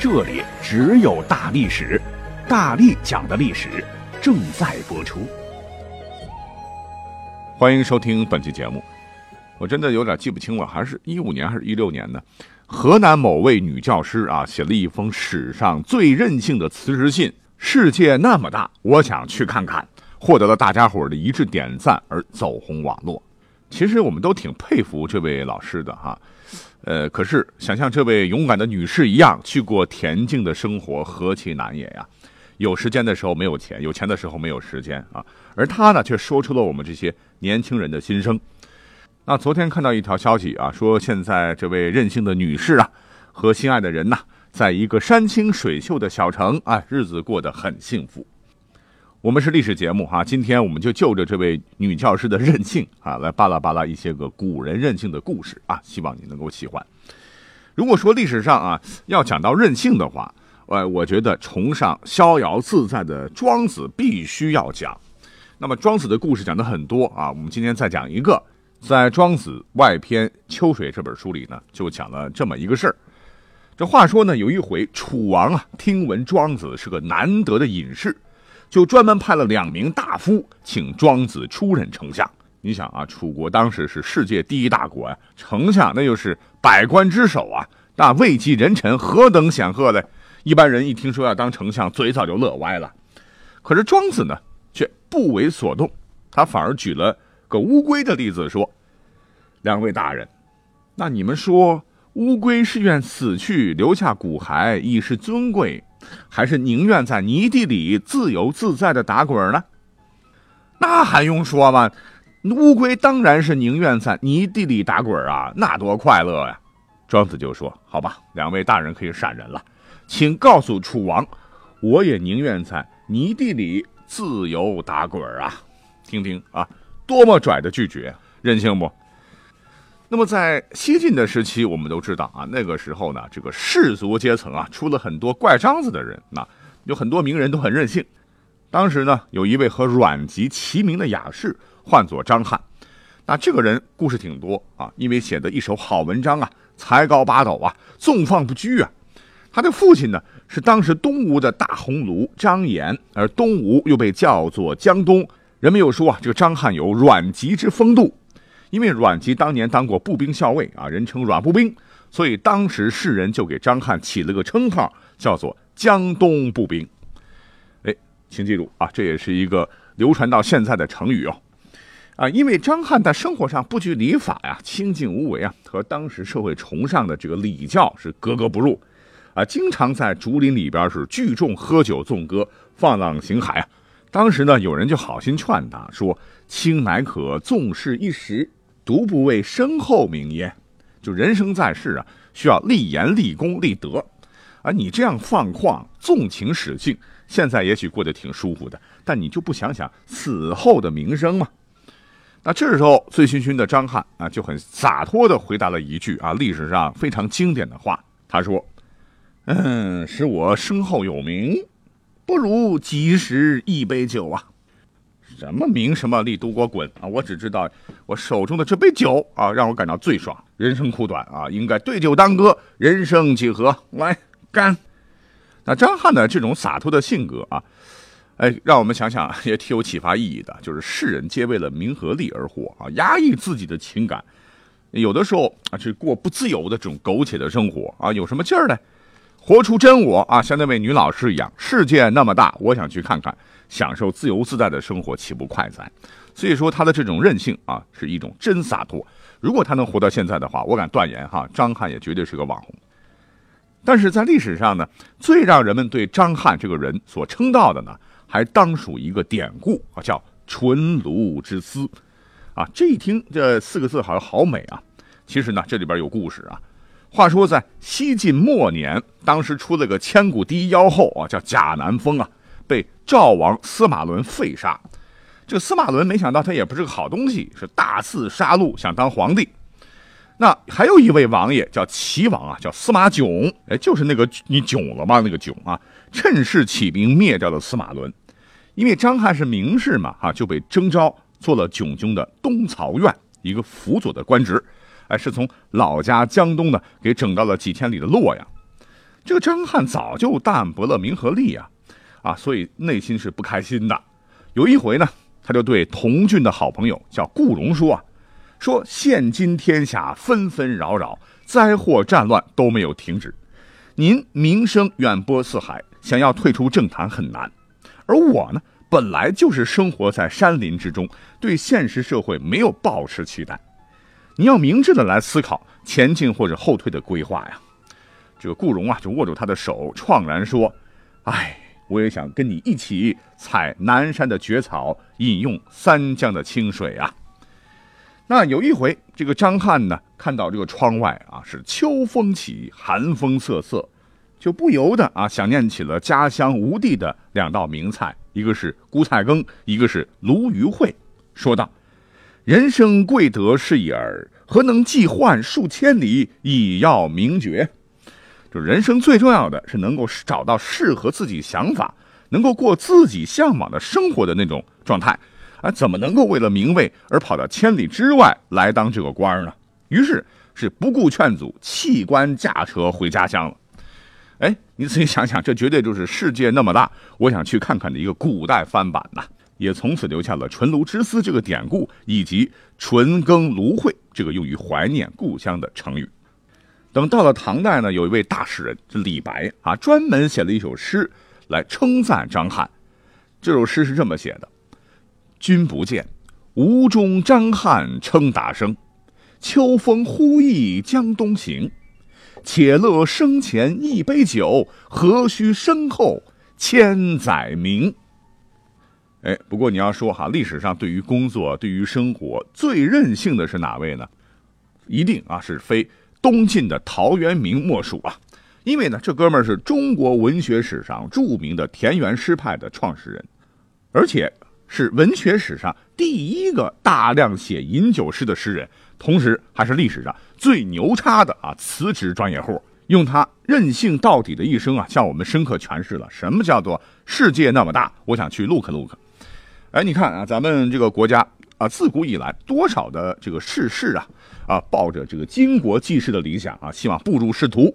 这里只有大历史，大力讲的历史正在播出。欢迎收听本期节目。我真的有点记不清了，还是一五年还是一六年呢？河南某位女教师啊，写了一封史上最任性的辞职信。世界那么大，我想去看看，获得了大家伙的一致点赞而走红网络。其实我们都挺佩服这位老师的哈。呃，可是想像这位勇敢的女士一样去过恬静的生活，何其难也呀！有时间的时候没有钱，有钱的时候没有时间啊。而她呢，却说出了我们这些年轻人的心声。那昨天看到一条消息啊，说现在这位任性的女士啊，和心爱的人呐，在一个山清水秀的小城啊，日子过得很幸福。我们是历史节目哈，今天我们就就着这位女教师的任性啊，来巴拉巴拉一些个古人任性的故事啊，希望你能够喜欢。如果说历史上啊要讲到任性的话，呃，我觉得崇尚逍遥自在的庄子必须要讲。那么庄子的故事讲的很多啊，我们今天再讲一个，在《庄子外篇·秋水》这本书里呢，就讲了这么一个事儿。这话说呢，有一回楚王啊，听闻庄子是个难得的隐士。就专门派了两名大夫，请庄子出任丞相。你想啊，楚国当时是世界第一大国呀，丞相那就是百官之首啊，那位极人臣，何等显赫嘞！一般人一听说要当丞相，嘴早就乐歪了。可是庄子呢，却不为所动，他反而举了个乌龟的例子，说：“两位大人，那你们说，乌龟是愿死去，留下骨骸，以示尊贵？”还是宁愿在泥地里自由自在的打滚呢？那还用说吗？乌龟当然是宁愿在泥地里打滚啊，那多快乐呀！庄子就说：“好吧，两位大人可以闪人了，请告诉楚王，我也宁愿在泥地里自由打滚啊！听听啊，多么拽的拒绝，任性不？”那么在西晋的时期，我们都知道啊，那个时候呢，这个士族阶层啊，出了很多怪张子的人，那有很多名人都很任性。当时呢，有一位和阮籍齐名的雅士，唤作张翰。那这个人故事挺多啊，因为写的一手好文章啊，才高八斗啊，纵放不拘啊。他的父亲呢，是当时东吴的大鸿胪张衍，而东吴又被叫做江东。人们又说啊，这个张翰有阮籍之风度。因为阮籍当年当过步兵校尉啊，人称阮步兵，所以当时世人就给张翰起了个称号，叫做江东步兵。哎，请记住啊，这也是一个流传到现在的成语哦。啊，因为张翰在生活上不拘礼法呀，清静无为啊，和当时社会崇尚的这个礼教是格格不入啊，经常在竹林里边是聚众喝酒纵歌，放浪形骸啊。当时呢，有人就好心劝他说：“卿乃可纵事一时。”独不为身后名耶？就人生在世啊，需要立言、立功、立德，而你这样放旷、纵情使性，现在也许过得挺舒服的，但你就不想想死后的名声吗？那这时候，醉醺醺的张翰啊，就很洒脱地回答了一句啊，历史上非常经典的话，他说：“嗯，使我身后有名，不如及时一杯酒啊。”什么名什么利都给我滚啊！我只知道我手中的这杯酒啊，让我感到最爽。人生苦短啊，应该对酒当歌，人生几何？来干！那张翰的这种洒脱的性格啊，哎，让我们想想 也挺有启发意义的。就是世人皆为了名和利而活啊，压抑自己的情感，有的时候啊，去过不自由的这种苟且的生活啊，有什么劲儿呢？活出真我啊，像那位女老师一样。世界那么大，我想去看看。享受自由自在的生活，岂不快哉？所以说他的这种任性啊，是一种真洒脱。如果他能活到现在的话，我敢断言哈，张翰也绝对是个网红。但是在历史上呢，最让人们对张翰这个人所称道的呢，还当属一个典故啊，叫“纯卢之思”。啊，这一听这四个字好像好美啊。其实呢，这里边有故事啊。话说在西晋末年，当时出了个千古第一妖后啊，叫贾南风啊，被赵王司马伦废杀。这个司马伦没想到他也不是个好东西，是大肆杀戮，想当皇帝。那还有一位王爷叫齐王啊，叫司马囧，哎，就是那个你囧了吗？那个囧啊，趁势起兵灭掉了司马伦。因为张翰是名士嘛，哈，就被征召做了囧囧的东曹院一个辅佐的官职。哎，是从老家江东呢，给整到了几千里的洛阳。这个张翰早就淡泊了名和利啊，啊，所以内心是不开心的。有一回呢，他就对同郡的好朋友叫顾荣说啊，说现今天下纷纷扰扰，灾祸战乱都没有停止，您名声远播四海，想要退出政坛很难。而我呢，本来就是生活在山林之中，对现实社会没有抱持期待。你要明智的来思考前进或者后退的规划呀。这个顾荣啊，就握住他的手，怆然说：“哎，我也想跟你一起采南山的蕨草，饮用三江的清水啊。”那有一回，这个张翰呢，看到这个窗外啊是秋风起，寒风瑟瑟，就不由得啊想念起了家乡吴地的两道名菜，一个是菇菜羹，一个是鲈鱼烩，说道。人生贵得是一耳，何能计换数千里，以要名爵？就人生最重要的是能够找到适合自己想法、能够过自己向往的生活的那种状态，啊，怎么能够为了名位而跑到千里之外来当这个官呢？于是是不顾劝阻，弃官驾车回家乡了。哎，你仔细想想，这绝对就是世界那么大，我想去看看的一个古代翻版呐。也从此留下了“纯炉之思”这个典故，以及“纯耕芦荟”这个用于怀念故乡的成语。等到了唐代呢，有一位大诗人，李白啊，专门写了一首诗来称赞张翰。这首诗是这么写的：“君不见，吴中张翰称达生。秋风忽忆江东行，且乐生前一杯酒，何须身后千载名。”哎，不过你要说哈，历史上对于工作、对于生活最任性的是哪位呢？一定啊是非东晋的陶渊明莫属啊！因为呢，这哥们儿是中国文学史上著名的田园诗派的创始人，而且是文学史上第一个大量写饮酒诗的诗人，同时还是历史上最牛叉的啊辞职专业户。用他任性到底的一生啊，向我们深刻诠释了什么叫做世界那么大，我想去 look look。哎，你看啊，咱们这个国家啊，自古以来多少的这个世事啊，啊，抱着这个经国济世的理想啊，希望步入仕途。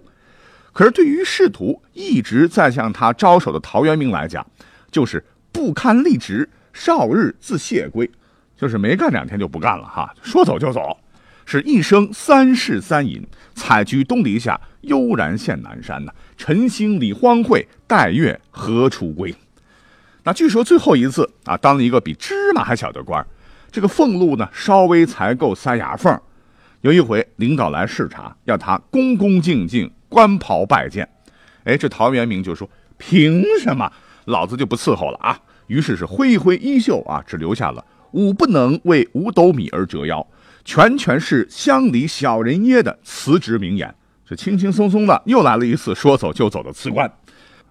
可是对于仕途一直在向他招手的陶渊明来讲，就是不堪立职，少日自谢归，就是没干两天就不干了哈，说走就走，是一生三世三饮，采菊东篱下，悠然见南山呐，晨兴理荒秽，待月何处归？那据说最后一次啊，当了一个比芝麻还小的官这个俸禄呢稍微才够塞牙缝有一回领导来视察，要他恭恭敬敬官袍拜见。哎，这陶渊明就说：“凭什么？老子就不伺候了啊！”于是是挥一挥衣袖啊，只留下了“吾不能为五斗米而折腰，全全是乡里小人耶”的辞职名言。这轻轻松松的又来了一次说走就走的辞官。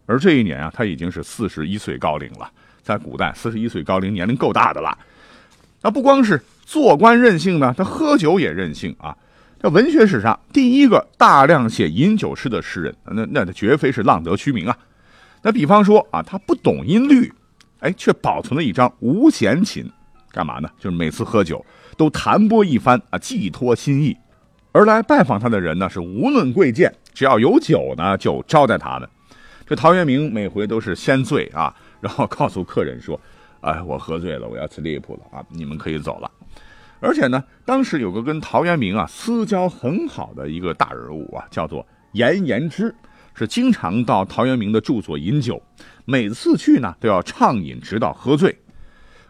而这一年啊，他已经是四十一岁高龄了。在古代，四十一岁高龄年龄够大的了。那不光是做官任性呢，他喝酒也任性啊。这文学史上第一个大量写饮酒诗的诗人，那那他绝非是浪得虚名啊。那比方说啊，他不懂音律，哎，却保存了一张无弦琴，干嘛呢？就是每次喝酒都弹拨一番啊，寄托心意。而来拜访他的人呢，是无论贵贱，只要有酒呢，就招待他们。这陶渊明每回都是先醉啊，然后告诉客人说：“哎，我喝醉了，我要吃利铺了啊，你们可以走了。”而且呢，当时有个跟陶渊明啊私交很好的一个大人物啊，叫做严言之，是经常到陶渊明的住所饮酒，每次去呢都要畅饮直到喝醉。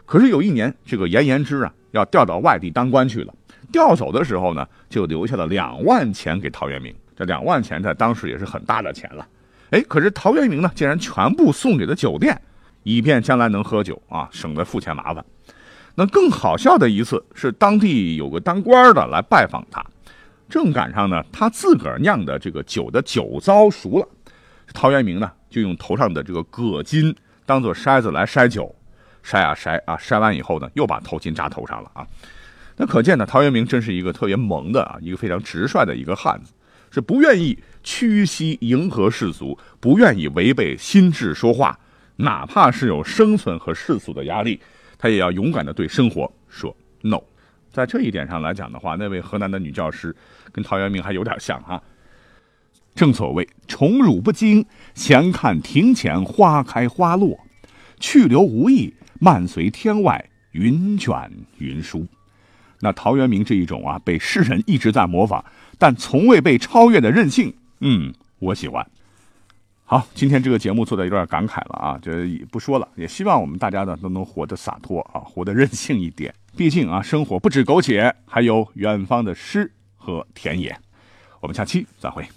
可是有一年，这个严言之啊要调到外地当官去了，调走的时候呢，就留下了两万钱给陶渊明。这两万钱在当时也是很大的钱了。哎，可是陶渊明呢，竟然全部送给了酒店，以便将来能喝酒啊，省得付钱麻烦。那更好笑的一次是，当地有个当官的来拜访他，正赶上呢，他自个儿酿的这个酒的酒糟熟了，陶渊明呢就用头上的这个葛巾当做筛子来筛酒，筛啊筛啊，筛完以后呢，又把头巾扎头上了啊。那可见呢，陶渊明真是一个特别萌的啊，一个非常直率的一个汉子，是不愿意屈膝迎合世俗，不愿意违背心智说话，哪怕是有生存和世俗的压力，他也要勇敢的对生活说 no。在这一点上来讲的话，那位河南的女教师跟陶渊明还有点像哈。正所谓宠辱不惊，闲看庭前花开花落，去留无意，漫随天外云卷云舒。那陶渊明这一种啊，被世人一直在模仿，但从未被超越的任性，嗯，我喜欢。好，今天这个节目做的有点感慨了啊，这不说了，也希望我们大家呢都能活得洒脱啊，活得任性一点。毕竟啊，生活不止苟且，还有远方的诗和田野。我们下期再会。